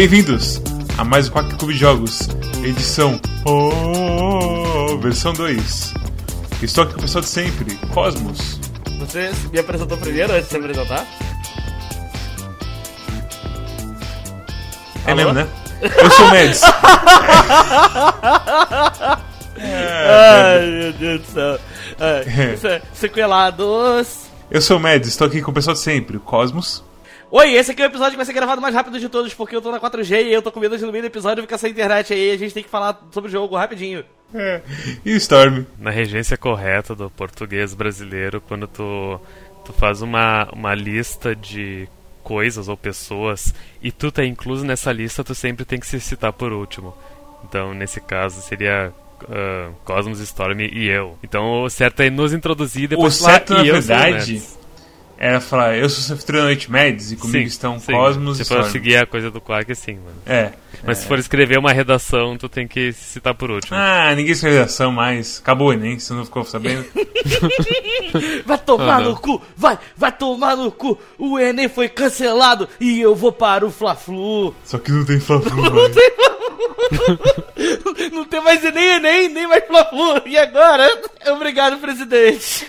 Bem-vindos a mais um Quack Clube de Jogos, edição oh, versão 2. Estou aqui com o pessoal de sempre, Cosmos. Você me apresentou primeiro antes de se apresentar? É Alô? mesmo, né? Eu sou o Mads. Ai, meu Deus do céu. Ai, se- sequelados. Eu sou o Mads, estou aqui com o pessoal de sempre, Cosmos. Oi, esse aqui é o episódio que vai ser gravado mais rápido de todos, porque eu tô na 4G e eu tô com medo de no meio do episódio ficar sem internet aí. A gente tem que falar sobre o jogo rapidinho. É. E o Storm. na regência correta do português brasileiro, quando tu, tu faz uma, uma lista de coisas ou pessoas e tu tá incluso nessa lista, tu sempre tem que se citar por último. Então, nesse caso, seria ah, Cosmos, Storm e eu. Então, o certo é nos introduzir e O depois falar, certo, na "E eu sou o verdade, Mads." Era falar, eu sou o seu anfitrião da Noite Mads e comigo Sim, estão sim. Cosmos e Se for seguir a coisa do Quark, sim, mano. É. Mas se for escrever uma redação, tu tem que se citar por último. Ah, ninguém escreve redação mais. Acabou o Enem, você não ficou sabendo? Vai tomar Ah, não. no cu, vai, vai tomar no cu. O Enem foi cancelado e eu vou para o Fla-Flu. Só que não tem Fla-Flu Não mais. tem Não tem mais nem Enem, nem mais Fla-Flu. E agora? Obrigado, presidente.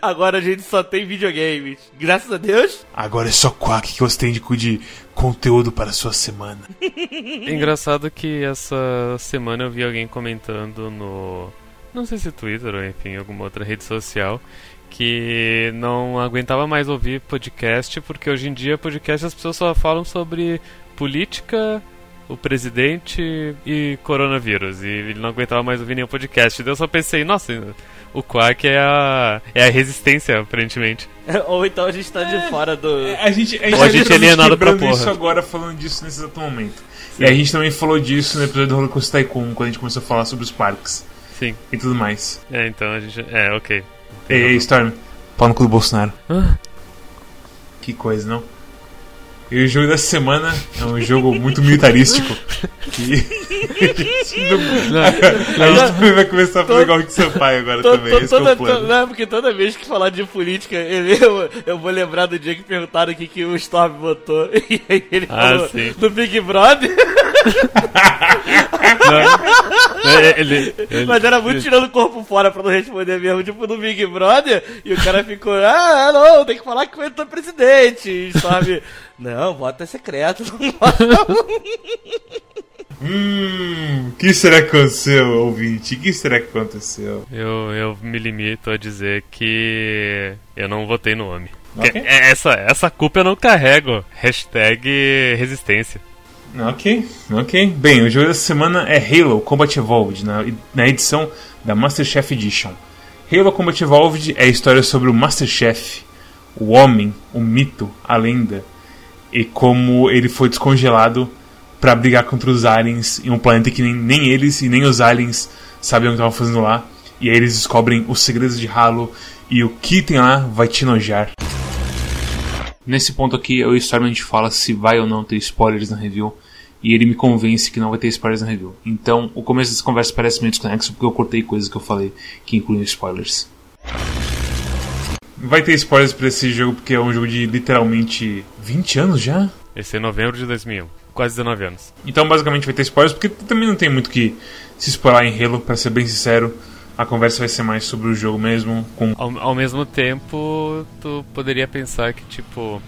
Agora a gente só tem videogames. Graças a Deus. Agora é só Quack que você tem de, de conteúdo para a sua semana. É engraçado que essa semana eu vi alguém comentando no. Não sei se Twitter ou enfim, alguma outra rede social. Que não aguentava mais ouvir podcast, porque hoje em dia podcast as pessoas só falam sobre política, o presidente e coronavírus. E ele não aguentava mais ouvir nenhum podcast. Daí eu só pensei, nossa, o Quark é a, é a resistência, aparentemente. Ou então a gente tá de fora do. A gente, a gente, Ou a gente tá é alienado pra porra. isso agora, falando disso nesse exato momento. E a gente também falou disso no episódio do Holocaust Tycoon, quando a gente começou a falar sobre os parques Sim. e tudo mais. É, então a gente. É, ok. Ei, ei. Storm, pau no cu do Bolsonaro. Ah. Que coisa, não? E o jogo dessa semana é um jogo muito militarístico. que a gente não- a gente também vai começar a fazer igual o Sampaio agora também. Esse é toda, o plano. to- não, porque toda vez que falar de política, ele- eu, eu vou lembrar do dia que perguntaram o que, que o Storm votou. E aí ele Ah, falou sim. do Big Brother, Não, ele, ele- mas era muito tirando o corpo fora pra não responder mesmo, tipo do Big Brother, e o cara ficou, ah, não, tem que falar que foi do presidente, e Storm, não, voto é secreto. Hum, o que será que aconteceu, ouvinte? O que será que aconteceu? Eu, eu me limito a dizer que eu não votei no homem. Ok. Que- é- Essa, essa culpa eu não carrego. Hashtag resistência. Ok, ok. Bem, o jogo dessa semana é Halo Combat Evolved, na, na edição da Master Chef Edition. Halo Combat Evolved é a história sobre o Master Chef, o homem, o mito, a lenda, e como ele foi descongelado para brigar contra os aliens em um planeta que nem, nem eles e nem os aliens sabiam o que estavam fazendo lá. E aí eles descobrem os segredos de Halo e o que tem lá vai te enojar. Nesse ponto aqui, eu e o gente fala se vai ou não ter spoilers na review. E ele me convence que não vai ter spoilers na review. Então, o começo dessa conversa parece meio desconexo porque eu cortei coisas que eu falei que incluem spoilers. Vai ter spoilers pra esse jogo porque é um jogo de literalmente 20 anos já? Esse é novembro de 2001. Quase 19 anos. Então, basicamente, vai ter spoilers porque também não tem muito que se spoiler em Halo, pra ser bem sincero. A conversa vai ser mais sobre o jogo mesmo, com Ao, ao mesmo tempo, tu poderia pensar que, tipo...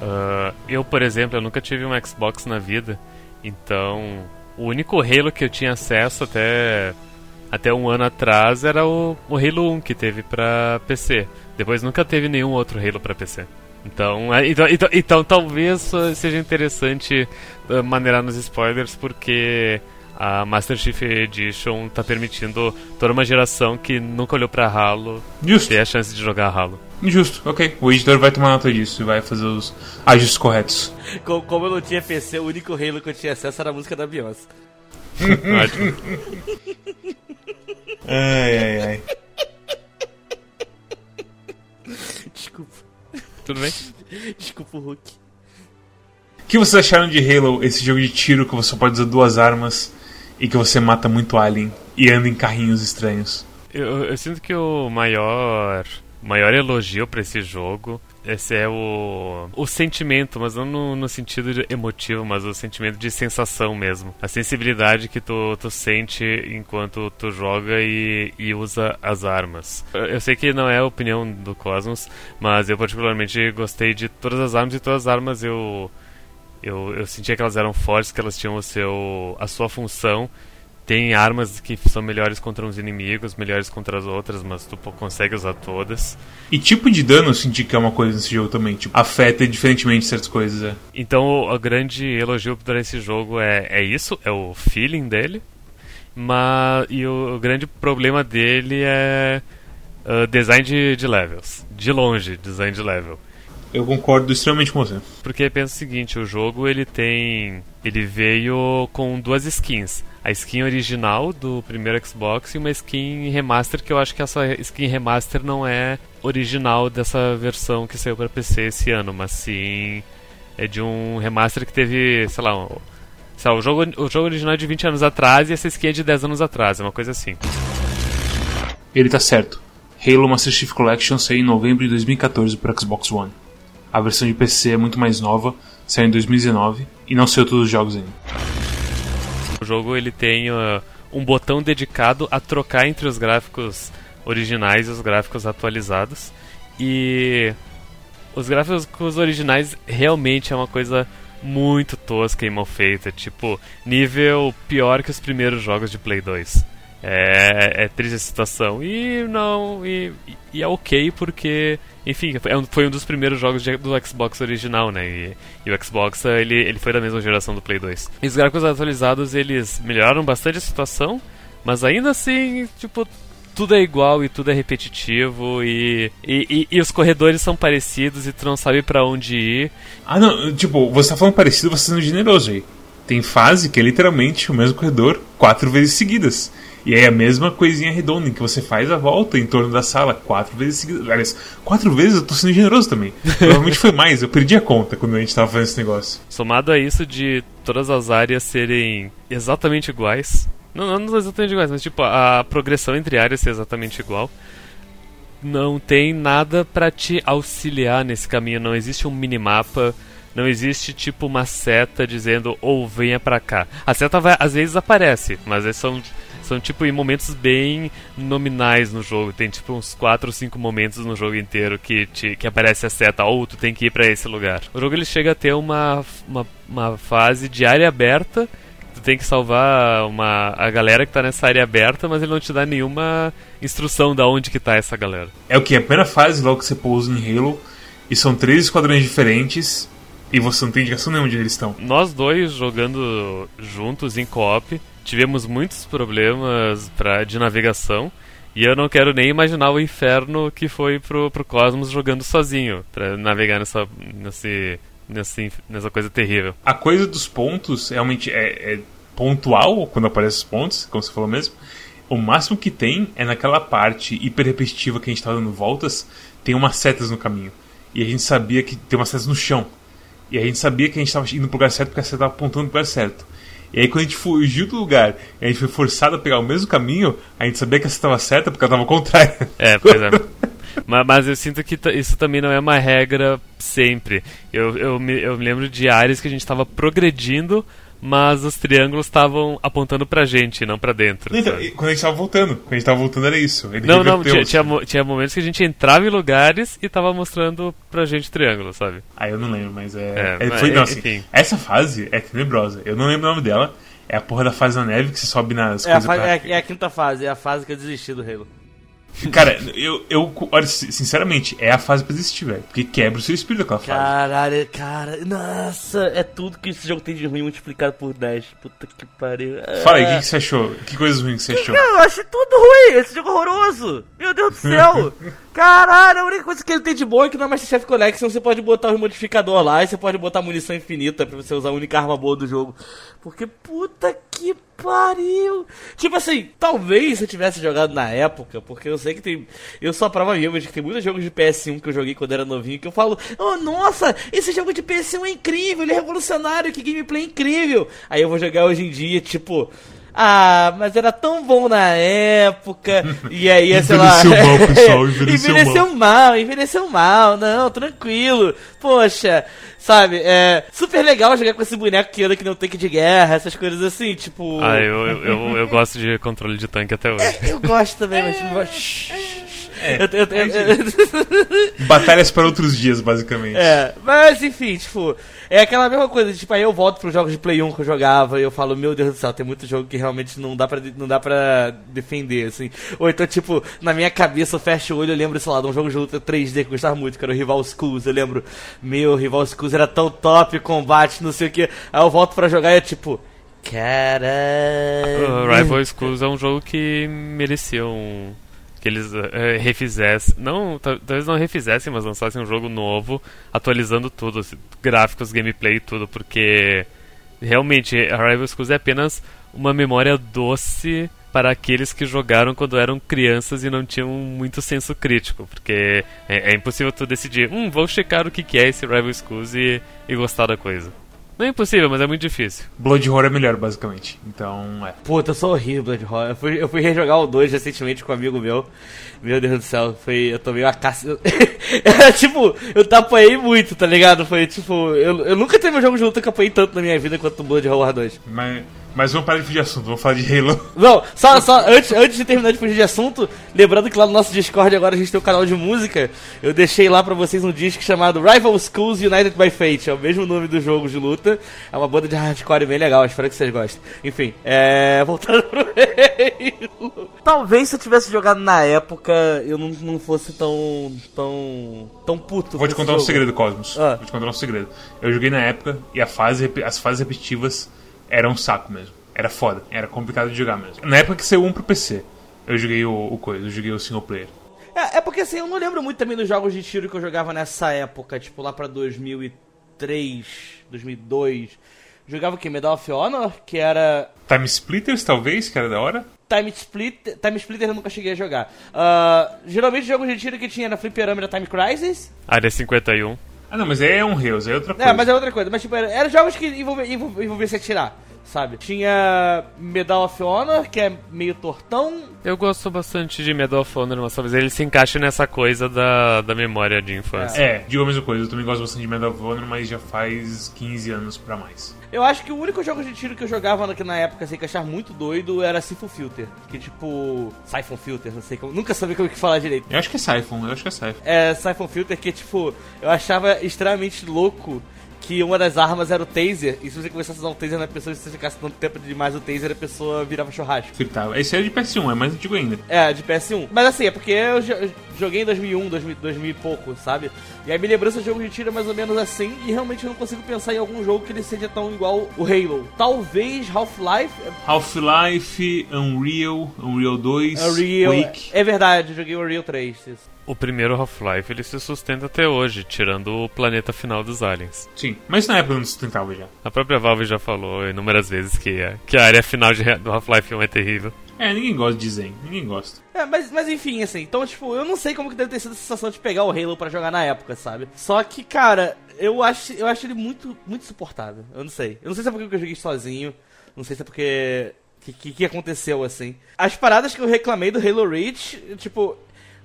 ah, eu, por exemplo, eu nunca tive um Xbox na vida. Então, o único Halo que eu tinha acesso até... Até um ano atrás era o, o Halo 1 que teve pra PC. Depois nunca teve nenhum outro Halo pra PC. Então, é, então, então, então talvez seja interessante uh, maneirar nos spoilers, porque a Master Chief Edition tá permitindo toda uma geração que nunca olhou pra Halo Justo, ter a chance de jogar Halo. justo, ok. O editor vai tomar nota disso e vai fazer os ajustes corretos. Como, como eu não tinha PC, o único Halo que eu tinha acesso era a música da Beyoncé. Ótimo. Ai, ai, ai. Desculpa, Tudo bem? desculpa o Hulk. O que vocês acharam de Halo, esse jogo de tiro que você pode usar duas armas e que você mata muito alien e anda em carrinhos estranhos? Eu, eu sinto que o maior, maior elogio pra esse jogo esse é o, o sentimento, mas não no, no sentido emotivo, mas o sentimento de sensação mesmo. A sensibilidade que tu, tu sente enquanto tu joga e, e usa as armas. Eu sei que não é a opinião do Cosmos, mas eu particularmente gostei de todas as armas e todas as armas eu, eu, eu sentia que elas eram fortes, que elas tinham o seu, a sua função tem armas que são melhores contra uns inimigos, melhores contra as outras, mas tu consegue usar todas. E tipo de dano eu senti que é uma coisa nesse jogo também, tipo, afeta diferentemente certas coisas, é. Então o grande elogio para esse jogo é, é isso, é o feeling dele. Mas, e o, o grande problema dele é uh, design de, de levels. De longe, design de level. Eu concordo extremamente com você. Porque pensa o seguinte, o jogo ele tem. Ele veio com duas skins. A skin original do primeiro Xbox e uma skin remaster, que eu acho que essa skin remaster não é original dessa versão que saiu para PC esse ano, mas sim é de um remaster que teve, sei lá, um, sei lá o, jogo, o jogo original é de 20 anos atrás e essa skin é de 10 anos atrás, é uma coisa assim. Ele tá certo. Halo Master Chief Collection saiu em novembro de 2014 para Xbox One. A versão de PC é muito mais nova, saiu em 2019 e não saiu todos os jogos ainda. O jogo ele tem uh, um botão dedicado a trocar entre os gráficos originais e os gráficos atualizados. E os gráficos originais realmente é uma coisa muito tosca e mal feita, tipo, nível pior que os primeiros jogos de Play 2. É, é triste a situação. E não. E, e é ok porque enfim, é foi um dos primeiros jogos de, do Xbox original, né? E, e, o Xbox, ele, ele foi da mesma geração do Play 2. E os gráficos atualizados, eles melhoraram bastante a situação, mas ainda assim, tipo, tudo é igual e tudo é repetitivo e, e, e, e os corredores são parecidos e tu não sabe para onde ir. Ah, não, tipo, você tá falando parecido, você tá sendo generoso aí. Tem fase que é literalmente o mesmo corredor quatro vezes seguidas. E aí a mesma coisinha redonda em que você faz a volta em torno da sala quatro vezes seguidas. Aliás, quatro vezes eu tô sendo generoso também. Provavelmente foi mais, eu perdi a conta quando a gente tava fazendo esse negócio. Somado a isso de todas as áreas serem exatamente iguais. Não, não exatamente iguais, mas tipo, a progressão entre áreas ser exatamente igual. Não tem nada para te auxiliar nesse caminho, não existe um minimapa não existe tipo uma seta dizendo ou oh, venha para cá. A seta vai, às vezes aparece, mas são são tipo em momentos bem nominais no jogo. Tem tipo uns 4 ou 5 momentos no jogo inteiro que, te, que aparece a seta, ou oh, tu tem que ir para esse lugar. O jogo ele chega a ter uma, uma, uma fase de área aberta tu tem que salvar uma, a galera que tá nessa área aberta, mas ele não te dá nenhuma instrução da onde que tá essa galera. É o que? A primeira fase, logo que você pousa em Halo, e são três esquadrões diferentes, e você não tem indicação nenhuma de onde eles estão. Nós dois jogando juntos em co-op, tivemos muitos problemas pra, de navegação. E eu não quero nem imaginar o inferno que foi pro, pro Cosmos jogando sozinho, para navegar nessa, nesse, nesse, nessa coisa terrível. A coisa dos pontos realmente é, é pontual quando aparecem os pontos, como você falou mesmo. O máximo que tem é naquela parte hiper repetitiva que a gente tá dando voltas, tem umas setas no caminho. E a gente sabia que tem umas setas no chão. E a gente sabia que a gente estava indo pro lugar certo porque a seta estava apontando pro lugar certo. E aí quando a gente fugiu do lugar e a gente foi forçado a pegar o mesmo caminho, a gente sabia que essa estava certa porque ela estava contrária. É, pois é. mas, mas, eu sinto que isso também não é uma regra sempre. Eu, eu, me, eu me lembro de áreas que a gente estava progredindo mas os triângulos estavam apontando pra gente, não pra dentro. Então, quando a gente tava voltando, quando a gente tava voltando era isso. Ele não, não, tinha, tinha, tinha, momentos que a gente entrava em lugares e tava mostrando pra gente triângulo, sabe? Ah, eu não lembro, mas é. é, é foi, não, assim, essa fase é tenebrosa. Eu não lembro o nome dela. É a porra da fase da neve que você sobe nas é coisas. A pra... é, é, a quinta fase, é a fase que eu desisti do Halo. Cara, eu, eu. Olha, sinceramente, é a fase pra existir, velho. Porque quebra o seu espírito aquela fase. Caralho, cara. Nossa, é tudo que esse jogo tem de ruim multiplicado por 10. Puta que pariu. Fala aí, o que, que, você achou? Que coisas ruins que você achou? Eu achei tudo ruim. Esse jogo é horroroso. Meu Deus do céu. Caralho, a única coisa que ele tem de bom é que na Masterchef Collection você pode botar o modificador lá e você pode botar munição infinita pra você usar a única arma boa do jogo. Porque puta que pariu! Tipo assim, talvez eu tivesse jogado na época, porque eu sei que tem. Eu sou a prova viva de que tem muitos jogos de PS1 que eu joguei quando era novinho que eu falo: Oh, nossa, esse jogo de PS1 é incrível, ele é revolucionário, que gameplay incrível! Aí eu vou jogar hoje em dia, tipo. Ah, mas era tão bom na época. E aí, sei lá. Envelheceu mal, pessoal, envelheceu envelheceu mal. envelheceu mal, não, tranquilo. Poxa, sabe, é super legal jogar com esse boneco que anda que não tanque de guerra, essas coisas assim, tipo. Ah, eu, eu, eu, eu gosto de controle de tanque até hoje. É, eu gosto também, mas. É, eu, eu, eu, Batalhas para outros dias, basicamente. É, mas enfim, tipo, é aquela mesma coisa, tipo, aí eu volto pros jogos de Play 1 que eu jogava e eu falo, meu Deus do céu, tem muito jogo que realmente não dá pra, não dá pra defender, assim. Ou então, tipo, na minha cabeça eu fecho o olho, eu lembro, sei lá, de um jogo de luta 3D que eu gostava muito, que era o Rival Schools. Eu lembro, meu, Rival Schools era tão top, combate, não sei o que. Aí eu volto pra jogar e é tipo. Caralho. Uh, Rival Schools é um jogo que merecia um, que eles uh, refizessem, não, talvez não refizessem, mas lançassem um jogo novo, atualizando tudo, assim, gráficos, gameplay tudo, porque realmente a Rival Schools é apenas uma memória doce para aqueles que jogaram quando eram crianças e não tinham muito senso crítico, porque é, é impossível tu decidir, hum, vou checar o que, que é esse Rival Schools e, e gostar da coisa. Não é impossível, mas é muito difícil. Blood Horror é melhor, basicamente. Então, é. Puta, eu sou horrível Blood Horror. Eu fui, eu fui rejogar o 2 recentemente com um amigo meu. Meu Deus do céu, foi. Eu tomei uma caça. Era tipo, eu tapoei muito, tá ligado? Foi tipo. Eu, eu nunca teve um jogo de luta que eu apoiei tanto na minha vida quanto o Blood Horror 2. Mas. Mas vamos parar de fugir de assunto, vamos falar de Halo. Não, só, só antes, antes de terminar de fugir de assunto, lembrando que lá no nosso Discord agora a gente tem um canal de música, eu deixei lá pra vocês um disco chamado Rival Schools United by Fate, é o mesmo nome do jogo de luta, é uma banda de hardcore bem legal, espero que vocês gostem. Enfim, é. Voltando pro Halo. Talvez se eu tivesse jogado na época, eu não, não fosse tão. tão. tão puto. Vou te contar jogo. um segredo, Cosmos. Ah. Vou te contar um segredo. Eu joguei na época e a fase, as fases repetitivas era um saco mesmo. Era foda, era complicado de jogar mesmo. Na época que saiu um pro PC, eu joguei o, o coisa, eu joguei o single player. É, é porque assim, eu não lembro muito também dos jogos de tiro que eu jogava nessa época, tipo lá pra 2003, 2002. Jogava o que? Medal of Honor, que era. Time Splitters, talvez, que era da hora? Time Splitter, Time Splitter eu nunca cheguei a jogar. Uh, geralmente jogos de tiro que tinha na Fliperama era Time Crisis. Área 51. Ah, não, mas é um Heroes, é outra coisa. É, mas é outra coisa. Mas, tipo, eram era jogos que envolviam envolvia se atirar, sabe? Tinha Medal of Honor, que é meio tortão. Eu gosto bastante de Medal of Honor, mas talvez ele se encaixe nessa coisa da, da memória de infância. É, digo a mesma coisa. Eu também gosto bastante de Medal of Honor, mas já faz 15 anos pra mais. Eu acho que o único jogo de tiro que eu jogava na, na época, assim, que eu achava muito doido, era Siphon Filter. Que tipo. Siphon Filter, não sei como. Nunca sabia como que falar direito. Eu acho que é Siphon, eu acho que é Siphon. É, Siphon Filter, que tipo, eu achava extremamente louco que uma das armas era o taser, e se você começasse a usar o taser na pessoa, se você ficasse tanto tempo demais o taser, a pessoa virava churrasco. Fritava. Esse é de PS1, é mais antigo ainda. É, de PS1. Mas assim, é porque eu joguei em 2001, 2000, 2000 e pouco, sabe? E aí minha lembrança de jogo de tiro é mais ou menos assim, e realmente eu não consigo pensar em algum jogo que ele seja tão igual o Halo. Talvez Half-Life. Half-Life, Unreal, Unreal 2, Unreal. Quake. É verdade, eu joguei o Unreal 3. Isso o primeiro Half-Life ele se sustenta até hoje, tirando o planeta final dos aliens. Sim, mas na época não sustentava já. A própria Valve já falou inúmeras vezes que, a, que a área final de, do Half-Life 1 é terrível. É, ninguém gosta de Zen, ninguém gosta. É, mas, mas enfim, assim, então, tipo, eu não sei como que deve ter sido a sensação de pegar o Halo para jogar na época, sabe? Só que, cara, eu acho, eu acho ele muito, muito suportável. Eu não sei. Eu não sei se é porque eu joguei sozinho, não sei se é porque o que, que, aconteceu, assim? As paradas que eu reclamei do Halo Reach, tipo,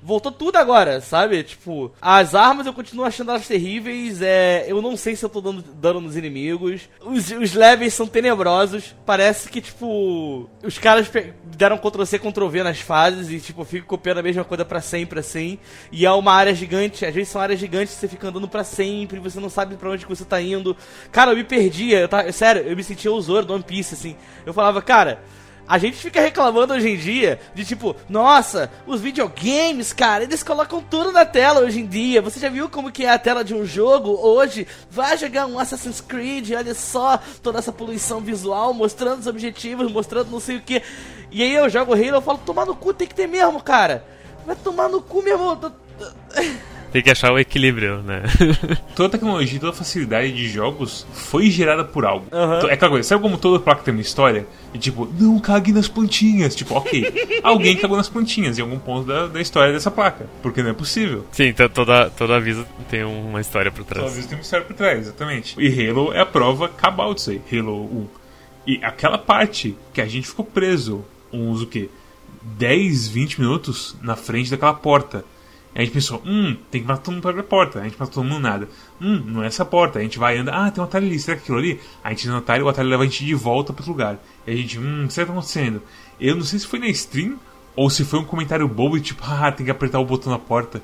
voltou tudo agora, sabe? Tipo, as armas eu continuo achando elas terríveis. É, eu não sei se eu tô dando dano nos inimigos. Os, os levels são tenebrosos. Parece que, tipo, os caras deram Ctrl-C, Ctrl-V nas fases e, tipo, fico copiando a mesma coisa para sempre, assim. E é uma área gigante. Às vezes são áreas gigantes que você fica andando para sempre. Você não sabe para onde você tá indo. Cara, eu me perdia. Eu tava, sério, eu me sentia o Zoro do One Piece, assim. Eu falava, cara. A gente fica reclamando hoje em dia de tipo, nossa, os videogames, cara, eles colocam tudo na tela hoje em dia. Você já viu como que é a tela de um jogo hoje? Vai jogar um Assassin's Creed, olha só toda essa poluição visual, mostrando os objetivos, mostrando não sei o que. E aí eu jogo Halo e falo, tomar no cu tem que ter mesmo, cara. Vai tomar no cu, meu irmão. Tem que achar o equilíbrio, né? toda a tecnologia, toda a facilidade de jogos foi gerada por algo. Uhum. É aquela coisa, sabe como toda placa tem uma história? E tipo, não cague nas plantinhas. Tipo, ok, alguém cagou nas plantinhas em algum ponto da, da história dessa placa. Porque não é possível. Sim, então toda, toda aviso tem uma história por trás. Toda aviso tem uma história por trás, exatamente. E Halo é a prova cabal disso aí. Halo 1. E aquela parte que a gente ficou preso, uns o quê? 10, 20 minutos na frente daquela porta. A gente pensou, hum, tem que matar todo mundo para abrir a porta. A gente matou todo mundo nada. Hum, não é essa porta. A gente vai andar, ah, tem um atalho ali, será que aquilo ali? A gente no atalho, o atalho leva a gente de volta para outro lugar. E a gente, hum, o que está acontecendo? Eu não sei se foi na stream ou se foi um comentário bobo, tipo, ah, tem que apertar o botão na porta.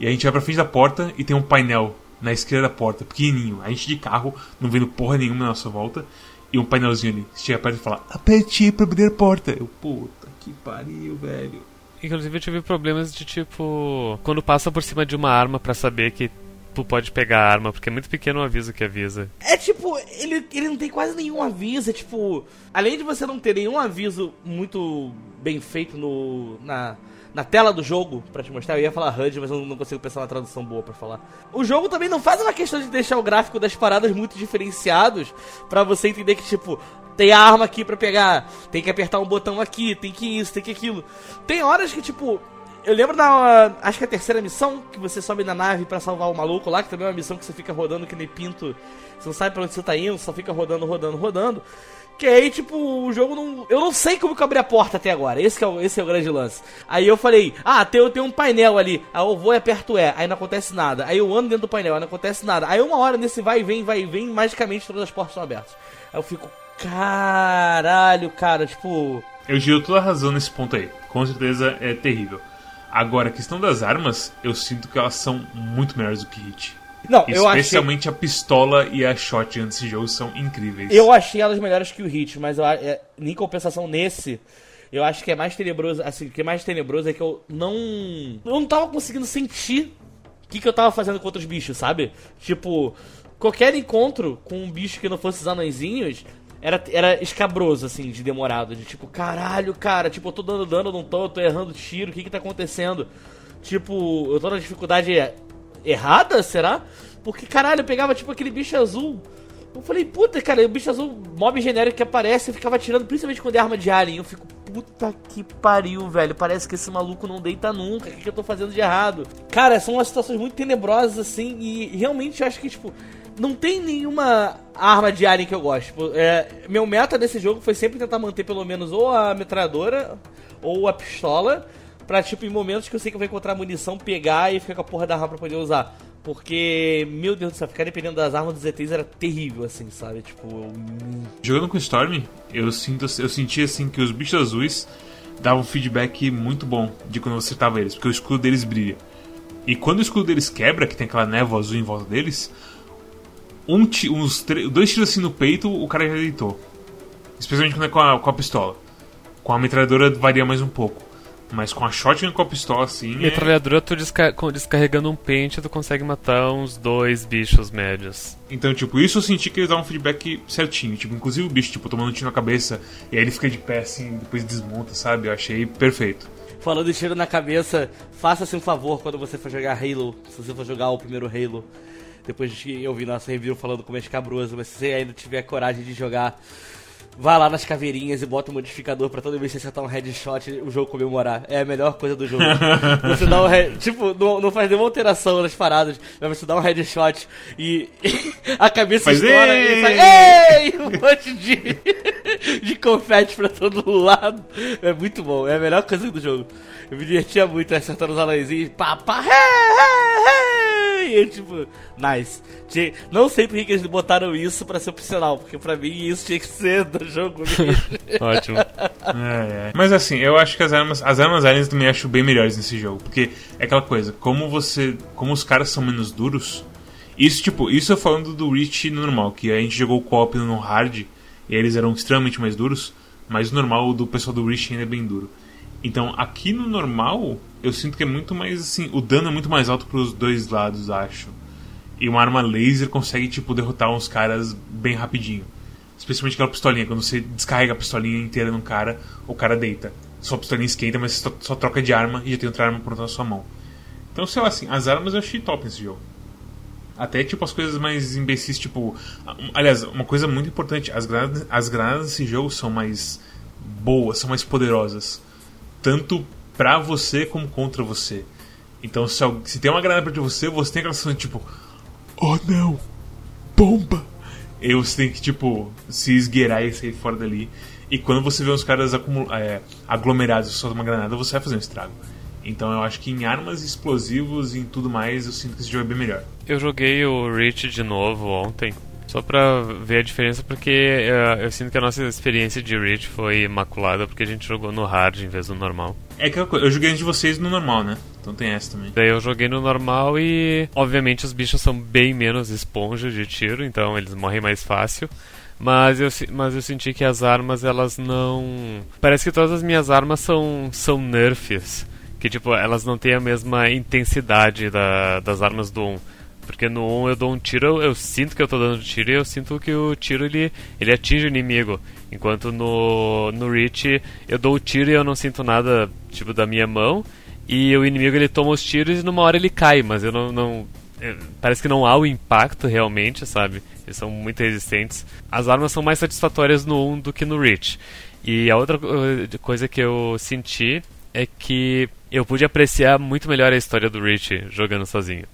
E a gente vai pra frente da porta e tem um painel na esquerda da porta, pequenininho. A gente de carro, não vendo porra nenhuma na nossa volta. E um painelzinho ali. Chega perto e fala, aperte pra abrir a porta. Eu, puta que pariu, velho. Inclusive eu tive problemas de tipo. Quando passa por cima de uma arma para saber que tu pode pegar a arma, porque é muito pequeno o aviso que avisa. É tipo, ele, ele não tem quase nenhum aviso, é tipo. Além de você não ter nenhum aviso muito bem feito no. na na tela do jogo para te mostrar. Eu ia falar HUD, mas eu não consigo pensar uma tradução boa para falar. O jogo também não faz uma questão de deixar o gráfico das paradas muito diferenciados para você entender que tipo tem a arma aqui para pegar, tem que apertar um botão aqui, tem que isso, tem que aquilo. Tem horas que tipo eu lembro da. Acho que é a terceira missão, que você sobe na nave para salvar o maluco lá, que também é uma missão que você fica rodando que nem pinto. Você não sabe pra onde você tá indo, só fica rodando, rodando, rodando. Que aí, tipo, o jogo não. Eu não sei como que eu abri a porta até agora. Esse é o, esse é o grande lance. Aí eu falei, ah, tem, tem um painel ali. Aí eu vou e aperto E, aí não acontece nada. Aí eu ando dentro do painel, aí não acontece nada. Aí uma hora nesse vai e vem, vai e vem, magicamente todas as portas estão abertas. Aí eu fico, caralho, cara, tipo. Eu giro toda a razão nesse ponto aí. Com certeza é terrível. Agora, a questão das armas, eu sinto que elas são muito melhores do que Hit. Não, eu Especialmente achei... a pistola e a shotgun desse jogo são incríveis. Eu achei elas melhores que o Hit, mas eu, é, em compensação nesse, eu acho que é mais tenebroso. Assim, o que é mais tenebroso é que eu não. Eu não tava conseguindo sentir o que, que eu tava fazendo contra os bichos, sabe? Tipo, qualquer encontro com um bicho que não fosse os anõezinhos era, era escabroso, assim, de demorado. De tipo, caralho, cara, tipo, eu tô dando dano, não tô, eu tô errando tiro, o que que tá acontecendo? Tipo, eu tô na dificuldade errada, será? Porque, caralho, eu pegava tipo aquele bicho azul. Eu falei, puta, cara, o bicho azul, mob genérico que aparece, eu ficava tirando, principalmente quando é arma de alien. Eu fico, puta que pariu, velho. Parece que esse maluco não deita nunca. O que, que eu tô fazendo de errado? Cara, são umas situações muito tenebrosas, assim, e realmente eu acho que, tipo, não tem nenhuma arma de alien que eu gosto. Tipo, é, meu meta desse jogo foi sempre tentar manter pelo menos ou a metralhadora ou a pistola Pra, tipo, em momentos que eu sei que eu vou encontrar munição, pegar e ficar com a porra da arma pra poder usar. Porque, meu Deus do céu, ficar dependendo das armas dos ETs era terrível, assim, sabe? Tipo. Jogando com Storm, eu, sinto, eu senti assim que os bichos azuis davam um feedback muito bom de quando você acertava eles, porque o escudo deles brilha. E quando o escudo deles quebra, que tem aquela névoa azul em volta deles, um uns dois tiros assim no peito, o cara já deitou. Especialmente quando é com a, com a pistola. Com a metralhadora varia mais um pouco. Mas com a shotgun com a pistola assim. É Metralhadora, é... tu desca descarregando um pente, tu consegue matar uns dois bichos médios. Então, tipo, isso eu senti que eles davam um feedback certinho. Tipo, inclusive o bicho, tipo, tomando um tiro na cabeça, e aí ele fica de pé assim, depois desmonta, sabe? Eu achei perfeito. Falando de tiro na cabeça, faça-se um favor quando você for jogar Halo, se você for jogar o primeiro Halo. Depois de eu vi nossa review falando como é escabroso, mas se você ainda tiver coragem de jogar Vai lá nas caveirinhas e bota o um modificador pra toda vez que você acertar um headshot o jogo comemorar. É a melhor coisa do jogo. você dá um head, Tipo, não, não faz nenhuma alteração nas paradas, mas você dá um headshot e a cabeça faz estoura ei! e sai. Ei! Um monte de, de confete pra todo lado. É muito bom, é a melhor coisa do jogo. Eu me divertia muito acertando os anõezinhos. Pá, pá, hey, hey, hey! E tipo, nice. Não sei por que eles botaram isso pra ser opcional, porque pra mim isso tinha que ser do jogo. Ótimo. É, é. Mas assim, eu acho que as armas, as armas aliens também acho bem melhores nesse jogo, porque é aquela coisa, como você, como os caras são menos duros, isso tipo, isso eu falando do Reach normal, que a gente jogou o co-op no hard e eles eram extremamente mais duros, mas o normal do pessoal do Reach ainda é bem duro. Então, aqui no normal, eu sinto que é muito mais assim, o dano é muito mais alto para os dois lados, acho. E uma arma laser consegue tipo derrotar uns caras bem rapidinho. Especialmente aquela pistolinha, quando você descarrega a pistolinha inteira num cara, o cara deita. Sua pistolinha esquenta, mas você só troca de arma e já tem outra arma pronta na sua mão. Então, sei lá assim, as armas eu achei top nesse jogo. Até tipo as coisas mais imbecis, tipo. Aliás, uma coisa muito importante: as granadas, as granadas desse jogo são mais boas, são mais poderosas tanto pra você como contra você. Então, se, se tem uma granada perto de você, você tem aquela sensação de tipo: Oh não, bomba! E você tem que, tipo, se esgueirar e sair fora dali. E quando você vê uns caras é, aglomerados só de uma granada, você vai fazer um estrago. Então eu acho que em armas, explosivos e em tudo mais, eu sinto que esse jogo é bem melhor. Eu joguei o Reach de novo ontem, só pra ver a diferença, porque uh, eu sinto que a nossa experiência de Reach foi imaculada, porque a gente jogou no hard em vez do normal. É que eu joguei antes de vocês no normal, né? Então tem essa também. Daí eu joguei no normal e, obviamente, os bichos são bem menos esponja de tiro, então eles morrem mais fácil. Mas eu, mas eu senti que as armas, elas não. Parece que todas as minhas armas são, são nerfs que tipo, elas não têm a mesma intensidade da, das armas do 1. Porque no 1 eu dou um tiro, eu, eu, sinto que eu tô dando tiro e eu sinto que o tiro ele, ele atinge o inimigo. Enquanto no, no Reach eu dou o tiro e eu não sinto nada tipo da minha mão. E o inimigo ele toma os tiros e numa hora ele cai, mas eu não. não parece que não há o impacto realmente, sabe? Eles são muito resistentes. As armas são mais satisfatórias no 1 do que no Reach. E a outra coisa que eu senti é que eu pude apreciar muito melhor a história do Rich jogando sozinho.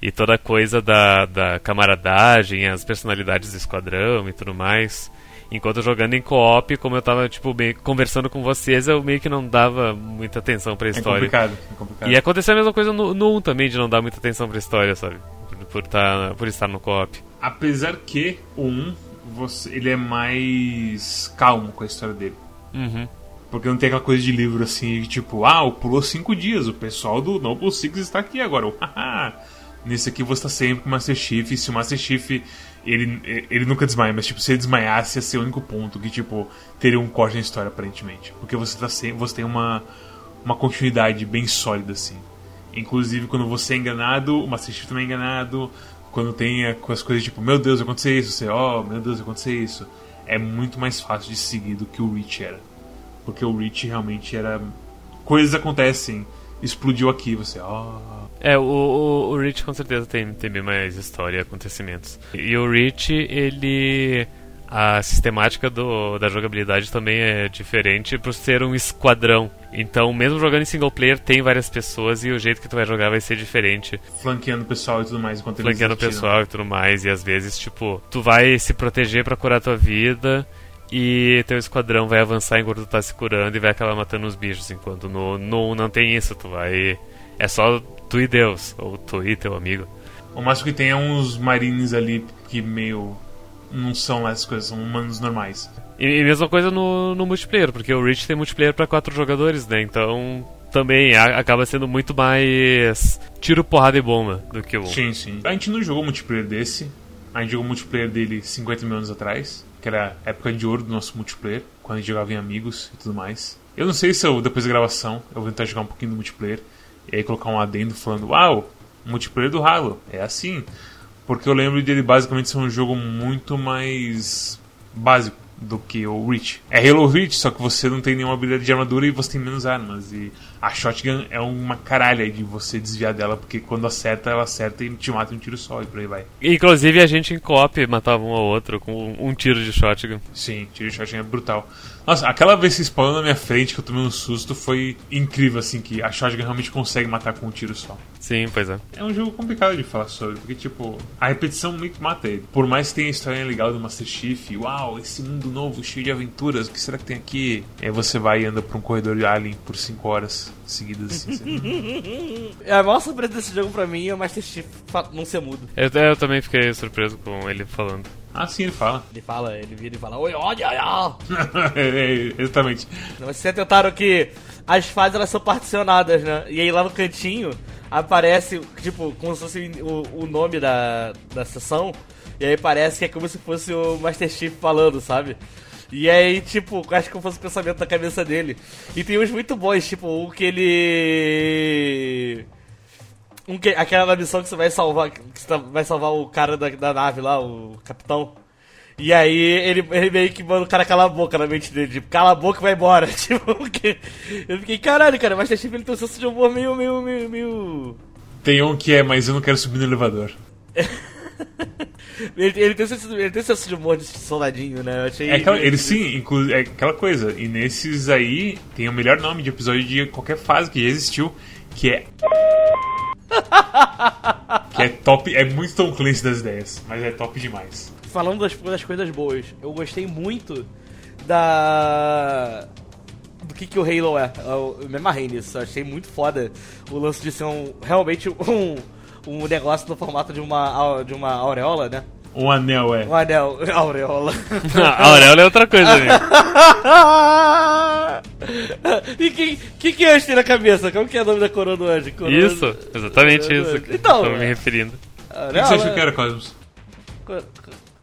E toda a coisa da, da camaradagem, as personalidades do esquadrão e tudo mais. Enquanto jogando em co-op, como eu tava, tipo, meio conversando com vocês, eu meio que não dava muita atenção pra é história. É complicado, é complicado. E aconteceu a mesma coisa no, no 1 também, de não dar muita atenção pra história, sabe? Por, por, tá, por estar no co-op. Apesar que o 1, você, ele é mais calmo com a história dele. Uhum. Porque não tem aquela coisa de livro assim, tipo, ah, pulou cinco dias, o pessoal do Noble Six está aqui agora. Nesse aqui você está sempre com o Master Chief, e se o Master Chief ele, ele nunca desmaia, mas tipo, se ele desmaiasse ia ser o único ponto que, tipo, teria um corte na história, aparentemente. Porque você, tá sem, você tem uma, uma continuidade bem sólida, assim. Inclusive, quando você é enganado, o Master também é enganado. Quando tem as coisas tipo, meu Deus, aconteceu isso, você, ó, oh, meu Deus, aconteceu isso. É muito mais fácil de seguir do que o Reach era. Porque o Reach realmente era. Coisas acontecem, explodiu aqui, você. Oh. É, o, o, o Reach com certeza tem, tem bem mais história e acontecimentos. E o Reach, ele. A sistemática do, da jogabilidade também é diferente por ser um esquadrão. Então, mesmo jogando em single player, tem várias pessoas e o jeito que tu vai jogar vai ser diferente. Flanqueando o pessoal e tudo mais enquanto Flanqueando o pessoal e tudo mais. E às vezes, tipo, tu vai se proteger para curar tua vida e teu esquadrão vai avançar enquanto tu tá se curando e vai acabar matando os bichos. Enquanto no, no não tem isso, tu vai. É só tu e Deus, ou tu e teu amigo. O máximo que tem é uns marines ali que meio. não são essas coisas, são humanos normais. E, e mesma coisa no, no multiplayer, porque o Reach tem multiplayer para quatro jogadores, né? Então também a, acaba sendo muito mais tiro, porrada e bomba do que o. Sim, sim. A gente não jogou multiplayer desse. A gente jogou multiplayer dele 50 mil anos atrás que era a época de ouro do nosso multiplayer, quando a gente jogava em amigos e tudo mais. Eu não sei se eu, depois da gravação, eu vou tentar jogar um pouquinho do multiplayer e aí colocar um adendo falando: Uau, multiplayer do Halo, é assim. Porque eu lembro dele basicamente ser um jogo muito mais básico do que o Reach. É Halo Reach, só que você não tem nenhuma habilidade de armadura e você tem menos armas. E a shotgun é uma caralha de você desviar dela, porque quando acerta, ela acerta e te mata um tiro só e por aí vai. Inclusive a gente em cop matava um ao outro com um tiro de shotgun. Sim, tiro de shotgun é brutal. Nossa, aquela vez que spawnou na minha frente que eu tomei um susto foi incrível, assim, que a shotgun realmente consegue matar com um tiro só. Sim, pois é. É um jogo complicado de falar sobre, porque, tipo, a repetição muito mata ele. Por mais que tenha a história legal do Master Chief, uau, esse mundo novo, cheio de aventuras, o que será que tem aqui? E aí você vai e anda por um corredor de Alien por 5 horas seguidas, assim. a maior surpresa desse jogo pra mim é o Master Chief não ser mudo. Eu, eu também fiquei surpreso com ele falando. Ah, sim, ele fala. Ele fala, ele vira e fala, oi, olha, olha. é, exatamente. Vocês tentaram que as fases elas são particionadas, né? E aí lá no cantinho aparece, tipo, como se fosse o, o nome da, da sessão. E aí parece que é como se fosse o Master Chief falando, sabe? E aí, tipo, acho que fosse o pensamento da cabeça dele. E tem uns muito bons, tipo, o que ele um que, aquela missão que você vai salvar. Que você tá, vai salvar o cara da, da nave lá, o capitão. E aí ele, ele meio que manda o cara calar a boca na mente dele, tipo, cala a boca e vai embora. Tipo, porque eu fiquei, caralho, cara, mas Chief ele tem um senso de humor meio, meio, meio, meio. Tem um que é, mas eu não quero subir no elevador. ele, ele, tem senso, ele tem senso de humor de soldadinho, né? Eu achei. É aquela, ele sim, inclu, é aquela coisa. E nesses aí tem o melhor nome de episódio de qualquer fase que já existiu, que é que é top, é muito Tom Clancy das ideias, mas é top demais. Falando das, das coisas boas, eu gostei muito da do que, que o Halo é. Eu me amarrei nisso. Eu achei muito foda o lance de ser um, realmente um, um negócio no formato de uma, de uma aureola, né? Um anel, é. Um anel, aureola. a aureola é outra coisa, amigo. e quem que, que anjo tem na cabeça? Como que é o nome da coroa do anjo? Coroa isso, exatamente coroa isso. Então, Tô me referindo. O que você achou que era, Cosmos? Cor,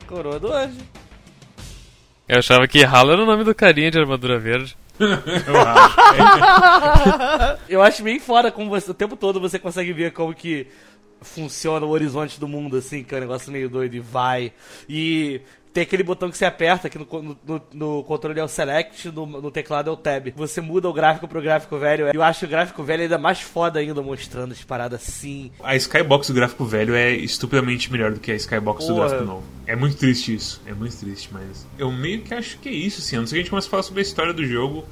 coroa do anjo. Eu achava que Halo era o nome do carinha de armadura verde. Eu acho. Eu acho bem fora como você, o tempo todo você consegue ver como que funciona o horizonte do mundo, assim, que é um negócio meio doido e vai. E tem aquele botão que você aperta, que no, no, no controle é o Select, no, no, teclado é o Tab. Você muda o gráfico pro gráfico velho. Eu acho o gráfico velho ainda mais foda ainda, mostrando as paradas assim. A Skybox do gráfico velho é estupidamente melhor do que a Skybox do Porra. gráfico novo. É muito triste isso. É muito triste, mas. Eu meio que acho que é isso, assim. A não ser que a gente comece a falar sobre a história do jogo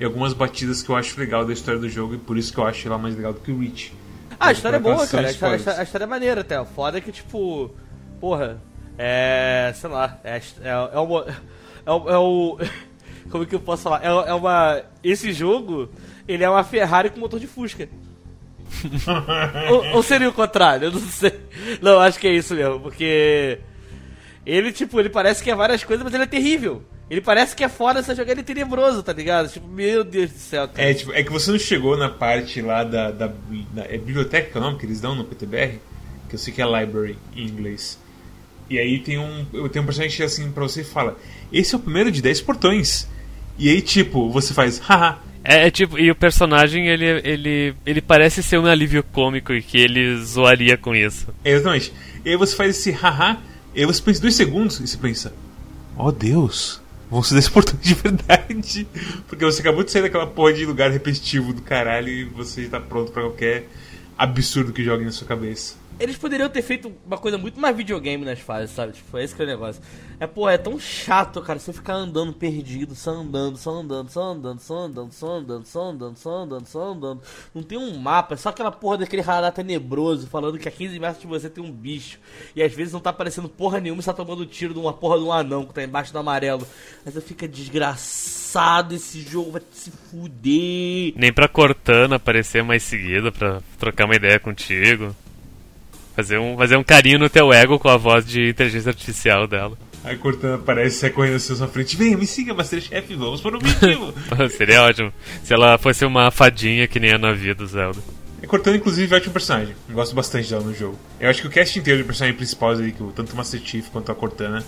e algumas batidas que eu acho legal da história do jogo e por isso que eu acho ela mais legal do que o Reach. Ah, a história é boa, cara. A história, a história- a história é maneira até. O foda é que, tipo, porra, é. sei lá, é, é, é uma. É, o- é o. Como que eu posso falar? É, é uma. Esse jogo, ele é uma Ferrari com motor de Fusca. ou, ou seria o contrário? Eu não sei. Não, acho que é isso mesmo, porque. Ele, tipo, ele parece que é várias coisas, mas ele é terrível. Ele parece que é foda essa jogada, ele é tenebroso, tá ligado? Tipo, meu Deus do céu, cara. É, tipo, é que você não chegou na parte lá da. da, da- é biblioteca que é o nome que eles dão no PTBR? Que eu sei que é library em inglês. E aí tem um. Eu tenho um personagem que chega assim pra você e fala: Esse é o primeiro de 10 portões. E aí, tipo, você faz, haha. É, é tipo, e o personagem, ele, ele, ele parece ser um alívio cômico e que ele zoaria com isso. É, exatamente. E aí você faz esse haha, e aí você pensa dois segundos e você pensa: Oh Deus, vão 10 portões de verdade. Porque você acabou de sair daquela porra de lugar repetitivo do caralho e você está pronto pra qualquer absurdo que jogue na sua cabeça. Eles poderiam ter feito uma coisa muito mais videogame nas fases, sabe? Tipo, esse que é o negócio. É, pô, é tão chato, cara, você ficar andando perdido, só andando, só andando, só andando, só andando, só andando, só andando, só andando, só andando. Não tem um mapa, é só aquela porra daquele radar tenebroso falando que a 15 metros de você tem um bicho. E às vezes não tá aparecendo porra nenhuma você tá tomando tiro de uma porra de um anão que tá embaixo do amarelo. Mas fica desgraçado esse jogo, vai se fuder. Nem pra Cortana aparecer mais seguida pra trocar uma ideia contigo. Fazer um, fazer um carinho no teu ego com a voz de inteligência artificial dela. Aí Cortana aparece, sai correndo assim na sua frente. Vem, me siga, Masterchef, vamos para o objetivo. Seria ótimo se ela fosse uma fadinha que nem a navio do Zelda. a Cortana, inclusive, é ótimo personagem. Eu gosto bastante dela no jogo. Eu acho que o cast inteiro de personagens principais aí, que tanto o Master Chief quanto a Cortana,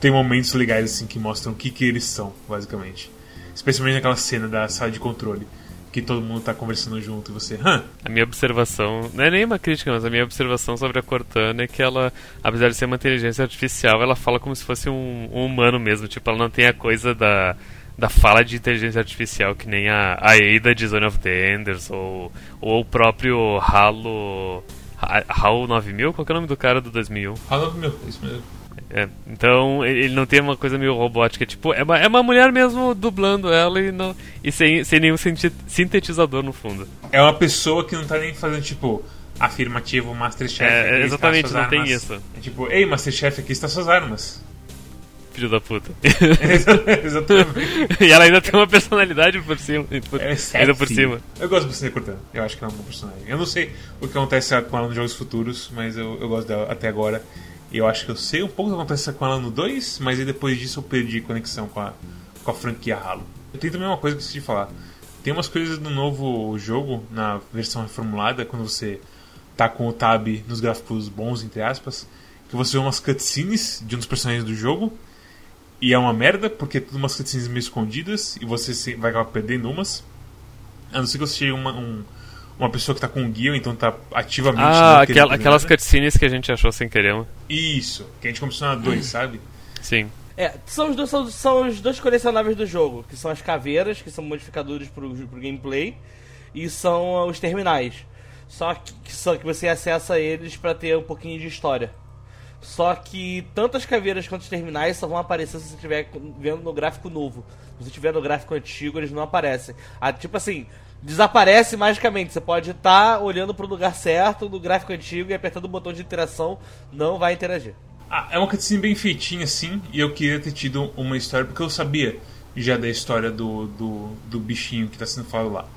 tem momentos legais assim que mostram o que, que eles são, basicamente. Especialmente naquela cena da sala de controle. Que todo mundo tá conversando junto e você, hã? A minha observação, não é nem uma crítica, mas a minha observação sobre a Cortana é que ela, apesar de ser uma inteligência artificial, ela fala como se fosse um, um humano mesmo. Tipo, ela não tem a coisa da, da fala de inteligência artificial que nem a, a Ada de Zone of the Enders ou, ou o próprio Halo. Ha- HAL 9000? Qual que é o nome do cara do 2001? Fala meu, isso mesmo. É, então ele não tem uma coisa meio robótica, tipo, é uma, é uma mulher mesmo dublando ela e, não, e sem, sem nenhum sintetizador no fundo. É uma pessoa que não tá nem fazendo, tipo, afirmativo, Masterchef. É, exatamente, não tem armas. isso. É tipo, ei, Masterchef, aqui está suas armas. Filho da puta. Exatamente. e ela ainda tem uma personalidade por cima. Por, É ainda por cima. Eu gosto bastante da Cortana. Eu acho que ela é um bom personagem. Eu não sei o que acontece com ela nos jogos futuros, mas eu, eu gosto dela até agora. Eu acho que eu sei um pouco o que acontece com ela no 2, mas aí depois disso eu perdi conexão com a, com a franquia Halo. Tem também uma coisa que eu de falar. Tem umas coisas do novo jogo, na versão reformulada, quando você tá com o tab nos gráficos bons, entre aspas, que você vê umas cutscenes de um dos personagens do jogo. E é uma merda, porque é tudo umas cutscenes meio escondidas e você vai acabar perdendo umas. A não ser que você seja uma, um- uma pessoa que tá com um guia, então tá ativamente. Ah, aquela, aquelas nada. cutscenes que a gente achou sem querer. né? Isso, que a gente começou na 2, sabe? Sim. É, são os, dois, são, são os dois colecionáveis do jogo, que são as caveiras, que são modificadores pro, pro gameplay, e são os terminais. Só que, que só que você acessa eles pra ter um pouquinho de história. Só que tanto as caveiras quanto os terminais só vão aparecer se você estiver vendo no gráfico novo. Se você estiver no gráfico antigo, eles não aparecem. Ah, tipo assim, desaparece magicamente. Você pode estar tá olhando pro lugar certo, no gráfico antigo, e apertando o botão de interação, não vai interagir. Ah, é uma cutscene bem feitinha, assim, e eu queria ter tido uma história, porque eu sabia já da história do, do, do bichinho que está sendo falado lá.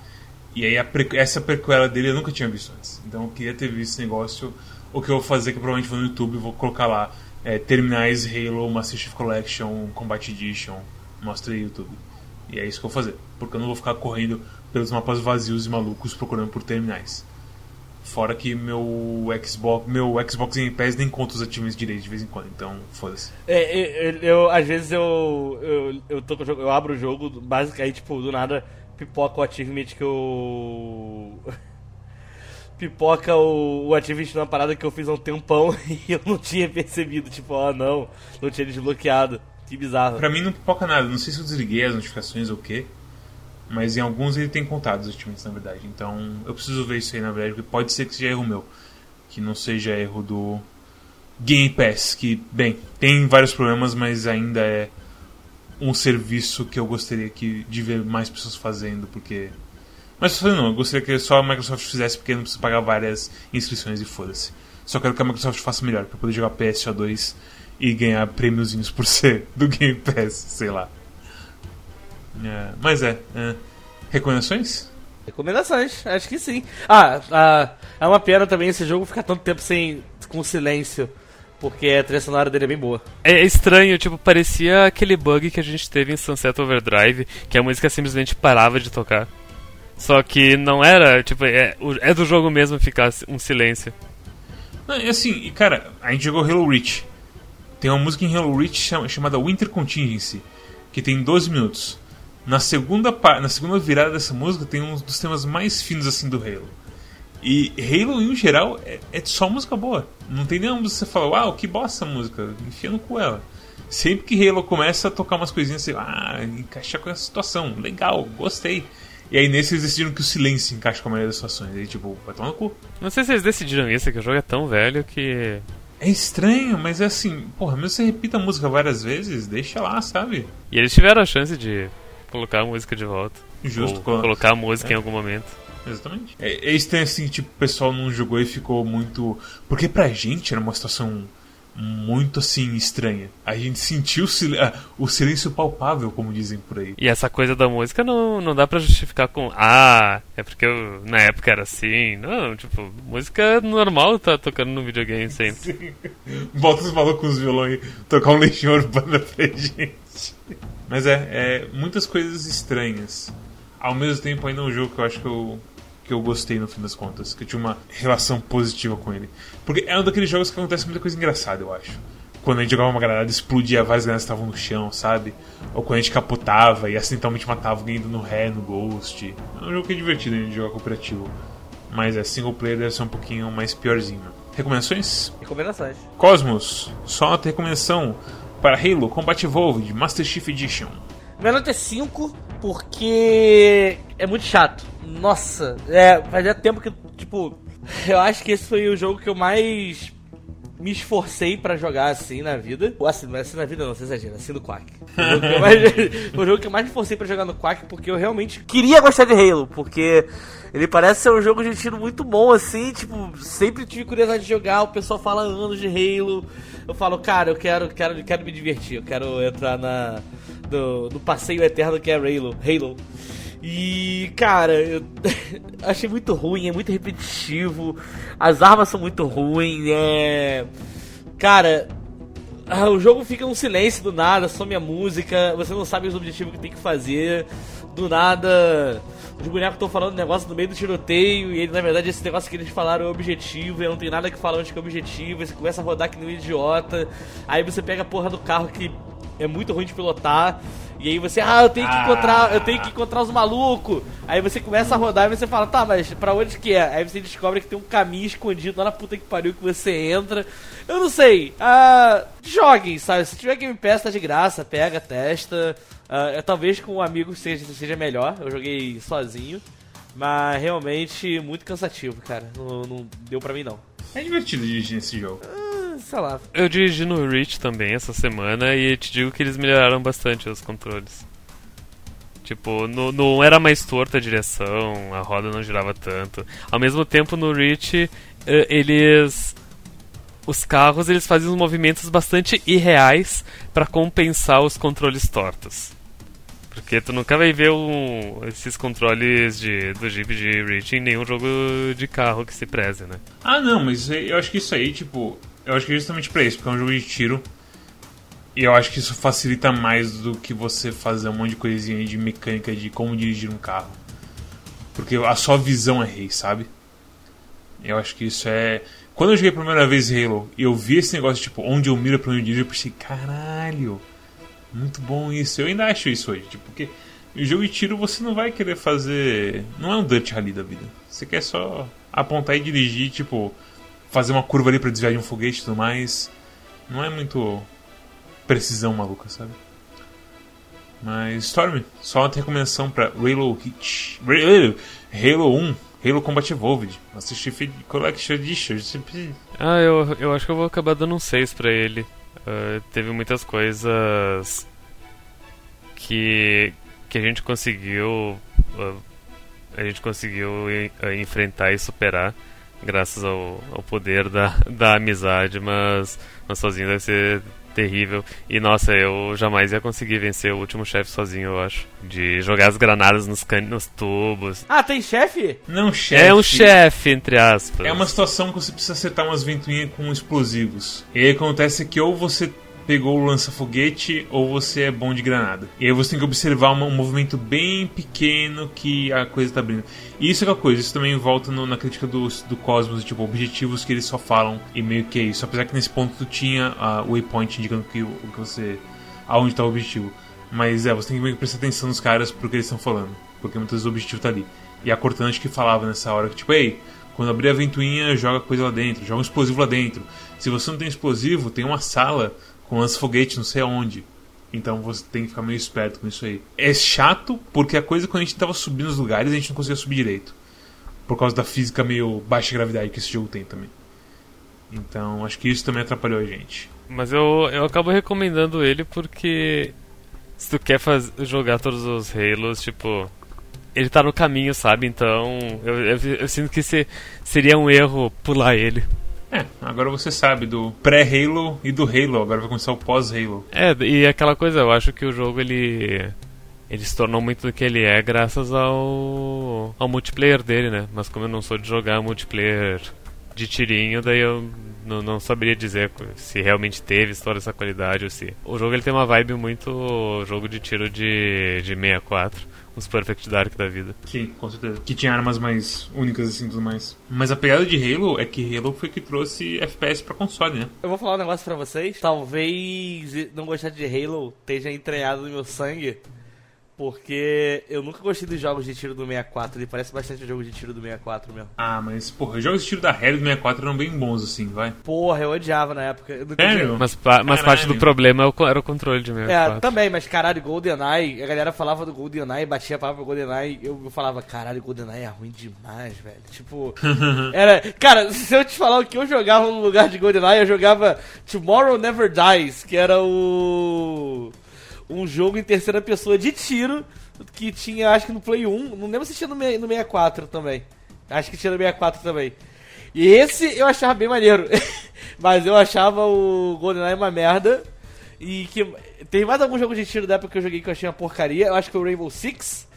E aí essa prequela dele eu nunca tinha visto antes. Então eu queria ter visto esse negócio. O que eu vou fazer, que eu provavelmente vou no YouTube vou colocar lá é, Terminais Halo Master Chief Collection Combat Edition. Mostra aí YouTube. E é isso que eu vou fazer. Porque eu não vou ficar correndo pelos mapas vazios e malucos procurando por terminais. Fora que meu Xbox, meu Xbox Game Pass nem conta os achievements direito de vez em quando, então foda-se. É, eu, eu, às vezes eu, eu, eu, tô com o jogo, eu abro o jogo, basicamente, tipo, do nada pipoca o achievement que eu. pipoca o, o achievement numa parada que eu fiz há um tempão e eu não tinha percebido, tipo, oh, não, não tinha desbloqueado. Que bizarro. Pra mim não pipoca nada, não sei se eu desliguei as notificações ou o quê. Mas em alguns ele tem contado os achievements, na verdade. Então eu preciso ver isso aí, na verdade, porque pode ser que seja erro meu. Que não seja erro do Game Pass, que, bem, tem vários problemas, mas ainda é um serviço que eu gostaria que, de ver mais pessoas fazendo, porque. Mas não, eu gostaria que só a Microsoft fizesse porque não precisa pagar várias inscrições e foda-se. Só quero que a Microsoft faça melhor, para poder jogar PSO2 e ganhar prêmiozinhos por ser do Game Pass, sei lá. É, mas é, é. Recomendações? Recomendações, acho que sim. Ah, ah, é uma pena também esse jogo ficar tanto tempo sem com silêncio. Porque a trilha sonora dele é bem boa. É estranho, tipo, parecia aquele bug que a gente teve em Sunset Overdrive, que a música simplesmente parava de tocar. Só que não era, tipo, é, é do jogo mesmo ficar um silêncio. Não, e assim, cara, a gente jogou Halo Reach. Tem uma música em Halo Reach chamada Winter Contingency, que tem 12 minutos. Na segunda, na segunda virada dessa música tem um dos temas mais finos assim do Halo. E Halo, em geral, é, é só música boa. Não tem nenhuma música que você fala, uau, que bosta essa música, enfia no cu ela. Sempre que Halo começa a tocar umas coisinhas assim, ah, encaixa com essa situação, legal, gostei. E aí nesse eles decidiram que o silêncio encaixa com a maioria das situações. Aí tipo, vai tomar no cu. Não sei se eles decidiram isso, é que o jogo é tão velho que. É estranho, mas é assim, porra, mesmo você repita a música várias vezes, deixa lá, sabe? E eles tiveram a chance de colocar a música de volta. Justo. Ou colocar a música é. em algum momento. Exatamente. É, é estranho assim, tipo, o pessoal não jogou e ficou muito. Porque pra gente era uma situação muito assim estranha. A gente sentiu o silêncio palpável, como dizem por aí. E essa coisa da música não, não dá para justificar com ah, é porque eu, na época era assim. Não, tipo, música normal tá tocando no videogame sempre. Sim. Bota os malucos os violões tocar um leixinho urbano pra gente. Mas é, é, muitas coisas estranhas. Ao mesmo tempo, ainda é um jogo que eu acho que eu, que eu gostei no fim das contas. Que eu tinha uma relação positiva com ele. Porque é um daqueles jogos que acontece muita coisa engraçada, eu acho. Quando a gente jogava uma granada, explodia, várias granadas estavam no chão, sabe? Ou quando a gente capotava e acidentalmente matava alguém indo no ré, no ghost. É um jogo que é divertido a gente jogar cooperativo. Mas é single player deve ser um pouquinho mais piorzinho. Recomendações? Recomendações. Cosmos, só nota recomendação para Halo Combat Evolved Master Chief Edition. Minha nota é 5 porque é muito chato. Nossa, é, fazia tempo que, tipo, eu acho que esse foi o jogo que eu mais me esforcei para jogar assim na vida. Ou assim, não é assim na vida não, você exagera, assim no Quack. O jogo que eu mais me esforcei para jogar no Quack porque eu realmente queria gostar de Halo, porque ele parece ser um jogo de tiro muito bom assim, tipo, sempre tive curiosidade de jogar, o pessoal fala anos de Halo. Eu falo, cara, eu quero, quero, quero me divertir, eu quero entrar na no, no passeio eterno que é Halo. Halo. E, cara, eu achei muito ruim, é muito repetitivo. As armas são muito ruins, é. Cara, ah, o jogo fica num silêncio do nada, some a música, você não sabe os objetivos que tem que fazer. Do nada, os bonecos estão falando negócio no meio do tiroteio, e ele, na verdade, esse negócio que eles falaram é o objetivo, e não tem nada que falar antes que é o objetivo, e você começa a rodar que nem um idiota. Aí você pega a porra do carro que é muito ruim de pilotar. E aí você, ah, eu tenho que encontrar, eu tenho que encontrar os malucos. Aí você começa a rodar e você fala, tá, mas pra onde que é? Aí você descobre que tem um caminho escondido lá na puta que pariu que você entra. Eu não sei. Ah, joguem, sabe? Se tiver Game Pass, tá de graça, pega, testa. Ah, talvez com um amigo seja, seja melhor. Eu joguei sozinho. Mas realmente muito cansativo, cara. Não, não deu pra mim não. É divertido dirigir esse jogo. Ah, sei lá. Eu dirigi no Reach também essa semana e te digo que eles melhoraram bastante os controles. Tipo, no, no era mais torta a direção, a roda não girava tanto. Ao mesmo tempo, no Reach, eh, eles os carros eles fazem uns movimentos bastante irreais para compensar os controles tortos. Porque tu nunca vai ver um, esses controles de, do Jeep de Reach em nenhum jogo de carro que se preze, né? Ah, não, mas eu acho que isso aí, tipo, eu acho que é justamente pra isso, porque é um jogo de tiro. E eu acho que isso facilita mais do que você fazer um monte de coisinha de mecânica de como dirigir um carro. Porque a sua visão é rei, sabe? Eu acho que isso é. Quando eu joguei a primeira vez Halo e eu vi esse negócio, tipo, onde eu miro pra onde eu dirijo, eu pensei, caralho, muito bom isso. Eu ainda acho isso hoje, tipo, porque em jogo de tiro você não vai querer fazer. Não é um Dutch Rally da vida. Você quer só apontar e dirigir, tipo, fazer uma curva ali pra desviar de um foguete e tudo mais. Não é muito precisão maluca, sabe? Mas, Storm, só uma recomendação pra Halo Hit. Halo 1, Halo Combat Evolved, Master Chief Collection Edition. Ah, eu, eu acho que eu vou acabar dando um 6 pra ele. Uh, teve muitas coisas que, que a gente conseguiu. Uh, a gente conseguiu uh, enfrentar e superar graças ao, ao poder da, da amizade, mas, mas sozinho deve ser terrível. E nossa, eu jamais ia conseguir vencer o último chefe sozinho, eu acho. De jogar as granadas nos, can... nos tubos. Ah, tem chefe? Não, chefe. É um chefe, entre aspas. É uma situação que você precisa acertar umas ventoinhas com explosivos. E aí acontece que ou você pegou o lança-foguete ou você é bom de granada. E aí você tem que observar um, movimento bem pequeno que a coisa está abrindo. E isso é a coisa, isso também volta no, na crítica do, do Cosmos, tipo, objetivos que eles só falam e meio que é isso. Apesar que nesse ponto tu tinha uh, o waypoint indicando que, o que você. aonde está o objetivo. Mas é, você tem que meio que prestar atenção nos caras pro que eles estão falando. Porque muitas vezes o objetivo tá ali. E a Cortante que falava nessa hora que, tipo, ei, quando abrir a ventoinha, joga coisa lá dentro, joga um explosivo lá dentro. Se você não tem explosivo, tem uma sala com lança-foguete não sei aonde. Então você tem que ficar meio esperto com isso aí. É chato porque a coisa quando a gente tava subindo os lugares a gente não conseguia subir direito. Por causa da física meio baixa gravidade que esse jogo tem também. Então acho que isso também atrapalhou a gente. Mas eu, eu acabo recomendando ele porque se tu quer faz, jogar todos os Halos, tipo, ele tá no caminho, sabe? Então eu, eu, eu sinto que se, seria um erro pular ele. É, agora você sabe do pré-Halo e do Halo, agora vai começar o pós-Halo. É, e aquela coisa, eu acho que o jogo ele ele se tornou muito do que ele é graças ao ao multiplayer dele, né? Mas como eu não sou de jogar multiplayer de tirinho, daí eu não, não saberia dizer se realmente teve toda essa qualidade ou se. O jogo ele tem uma vibe muito jogo de tiro de, de 64 os Perfect Dark da vida. Sim, com certeza. Que tinha armas mais únicas assim tudo mais. Mas a pegada de Halo é que Halo foi que trouxe FPS pra console, né? Eu vou falar um negócio pra vocês. Talvez não gostar de Halo esteja entranhado no meu sangue. Porque eu nunca gostei dos jogos de tiro do 64. Ele parece bastante o jogo de tiro do 64 mesmo. Ah, mas, porra, os jogos de tiro da Halo do 64 eram bem bons, assim, vai. Porra, eu odiava na época. Eu Sério? Mas, mas parte do problema é era o controle de 64. É, também, mas caralho, GoldenEye. A galera falava do GoldenEye, batia a palavra GoldenEye. Eu, eu falava, caralho, GoldenEye é ruim demais, velho. Tipo, era. Cara, se eu te falar o que eu jogava no lugar de GoldenEye, eu jogava Tomorrow Never Dies, que era o um jogo em terceira pessoa de tiro que tinha, acho que no Play 1, não lembro se tinha no, no 64 também. Acho que tinha no 64 também. E esse eu achava bem maneiro. Mas eu achava o GoldenEye uma merda. E que tem mais algum jogo de tiro da época que eu joguei que eu achei uma porcaria. Eu acho que o Rainbow Six.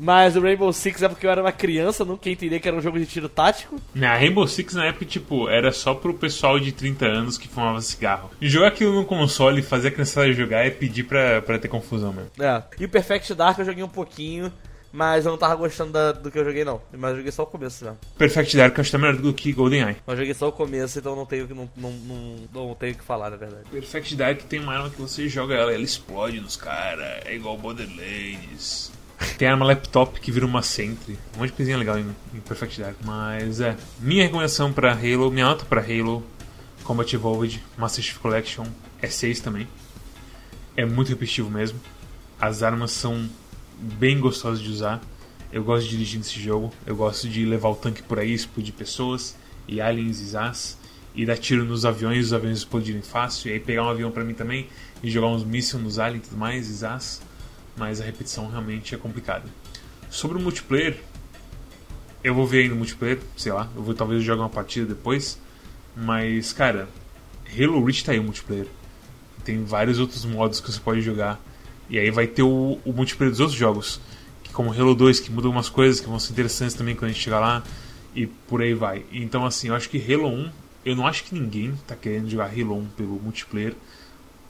Mas o Rainbow Six é porque eu era uma criança, nunca entendi que era um jogo de tiro tático. Na Rainbow Six na época, tipo, era só pro pessoal de 30 anos que fumava cigarro. E jogar aquilo no console, fazer a criançada jogar é pedir pra, pra ter confusão mesmo. É. E o Perfect Dark eu joguei um pouquinho. Mas eu não tava gostando da, do que eu joguei, não. Mas eu joguei só o começo já. Perfect Dark eu acho que tá melhor do que GoldenEye. Mas eu joguei só o começo, então não tenho, não, não, não, não tenho o que falar, na verdade. Perfect Dark tem uma arma que você joga ela, ela explode nos caras. É igual Borderlands. Tem arma laptop que vira uma Sentry. Um monte de coisinha legal em, em Perfect Dark. Mas é. Minha recomendação pra Halo, minha nota pra Halo Combat Evolved Master Chief Collection é 6 também. É muito repetitivo mesmo. As armas são bem gostosas de usar. Eu gosto de dirigir nesse jogo. Eu gosto de levar o tanque por aí, explodir pessoas e aliens e zás. E dar tiro nos aviões, os aviões explodirem fácil. E aí pegar um avião pra mim também e jogar uns mísseis nos aliens e tudo mais, e zás. Mas a repetição realmente é complicada. Sobre o multiplayer, eu vou ver ainda o multiplayer, sei lá, eu vou talvez jogar uma partida depois, mas cara, Halo Reach tá aí o multiplayer. Tem vários outros modos que você pode jogar. E aí vai ter o, o multiplayer dos outros jogos, que como Halo 2, que muda algumas coisas que vão ser interessantes também quando a gente chegar lá, e por aí vai. Então assim, eu acho que Halo 1, eu não acho que ninguém tá querendo jogar Halo 1 pelo multiplayer,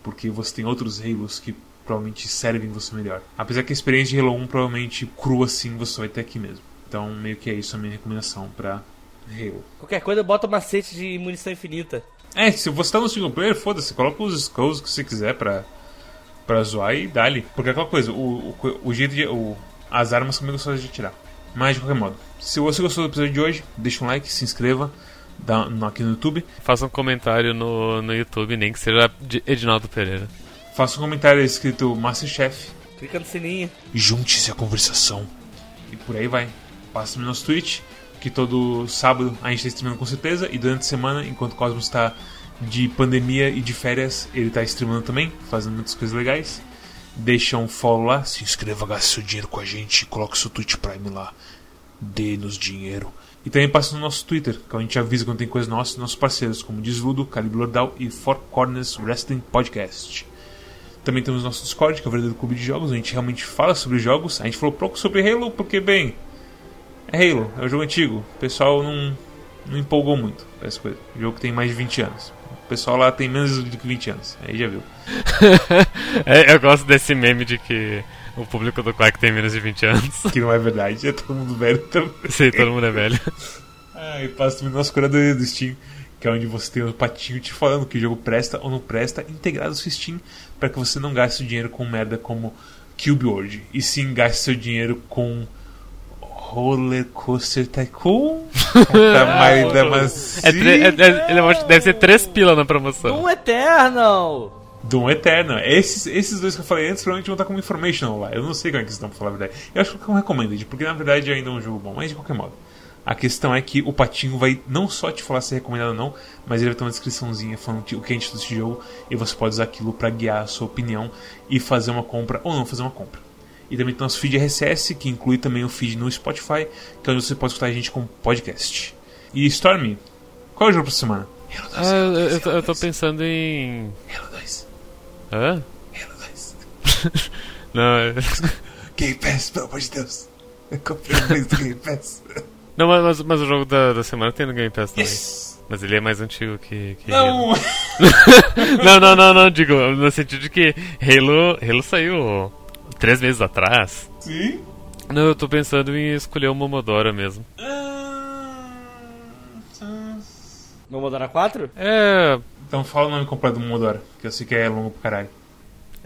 porque você tem outros Halos que provavelmente servem você melhor. Apesar que a experiência de Halo 1 provavelmente crua assim você vai ter aqui mesmo. Então meio que é isso a minha recomendação pra Halo. Qualquer coisa, bota macete de munição infinita. É, se você tá no single player, foda-se, coloca os skulls que você quiser pra, pra zoar e dá-lhe. Porque é aquela coisa, o, o, o jeito de. O, as armas são meio gostosas de tirar. Mas de qualquer modo, se você gostou do episódio de hoje, deixa um like, se inscreva dá, no, aqui no YouTube. Faça um comentário no, no YouTube, nem que seja de Edinaldo Pereira. Faça um comentário escrito Masterchef. Clica no sininho. Junte-se à conversação. E por aí vai. Passa no nosso Twitch, que todo sábado a gente está streamando com certeza. E durante a semana, enquanto o Cosmos está de pandemia e de férias, ele está streamando também, fazendo muitas coisas legais. Deixa um follow lá, se inscreva, gaste seu dinheiro com a gente, coloque seu Twitch Prime lá. Dê-nos dinheiro. E também passa no nosso Twitter, que a gente avisa quando tem coisas nossas, nossos parceiros, como Desludo, Calibre Lordal e Four Corners Wrestling Podcast. Também temos nosso Discord, que é o verdadeiro clube de jogos, onde a gente realmente fala sobre jogos. A gente falou pouco sobre Halo, porque, bem, é Halo, é um jogo antigo. O pessoal não, não empolgou muito com essa coisa. O jogo tem mais de 20 anos. O pessoal lá tem menos do que 20 anos. Aí já viu. é, eu gosto desse meme de que o público do Quack tem menos de 20 anos. Que não é verdade, é todo mundo velho também. Sim, todo mundo é velho. Ah, e passa também no nosso curadoria do Steam, que é onde você tem o patinho te falando que o jogo presta ou não presta, integrado ao seu Steam, para que você não gaste o dinheiro com merda como Cube World, e sim gaste seu dinheiro com Roller Coaster Tycoon. tá mais da é, tre- é, é, ele é- deve ser 3 pila na promoção. Um Eternal! Doom Eternal. Esses, esses dois que eu falei antes provavelmente vão estar como informational lá. Eu não sei como é que eles estão, pra falar a verdade. Eu acho que é um recommended, porque na verdade ainda é um jogo bom, mas de qualquer modo. A questão é que o Patinho vai não só te falar se é recomendado ou não, mas ele vai ter uma descriçãozinha falando o que é desse jogo e você pode usar aquilo para guiar a sua opinião e fazer uma compra ou não fazer uma compra. E também tem nosso feed RSS, que inclui também o feed no Spotify, que é onde você pode escutar a gente com podcast. E Stormy, qual é o jogo pra semana? Halo 2. Ah, eu, eu, tô, eu tô pensando em. Halo 2. Hã? Halo 2. não, é... Game Pass, pelo amor de Deus. Eu comprei o do Game Pass. Não, mas, mas o jogo da, da semana tem no Game Pass também. Yes. Mas ele é mais antigo que, que Não! Não, não, não, não, digo, no sentido de que Halo, Halo saiu três meses atrás. Sim? Não, eu tô pensando em escolher o Momodora mesmo. Momodora 4? É. Então fala o nome completo do Momodora, que eu sei que é longo pro caralho.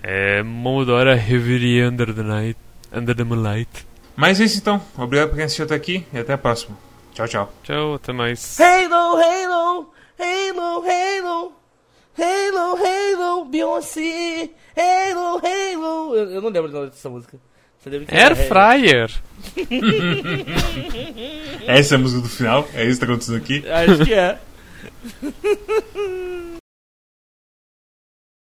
É Momodora Heavy Under the Night. Under the Moonlight. Mas é isso então. Obrigado por quem assistiu até aqui e até a próxima. Tchau, tchau. Tchau, até mais. Halo, Halo, Halo, Halo, Halo, Halo, Beyoncé, Halo, Halo. Eu, eu não lembro o nome dessa música. Você lembra que Air era Fryer. Essa é a música do final? É isso que tá acontecendo aqui? Acho que é.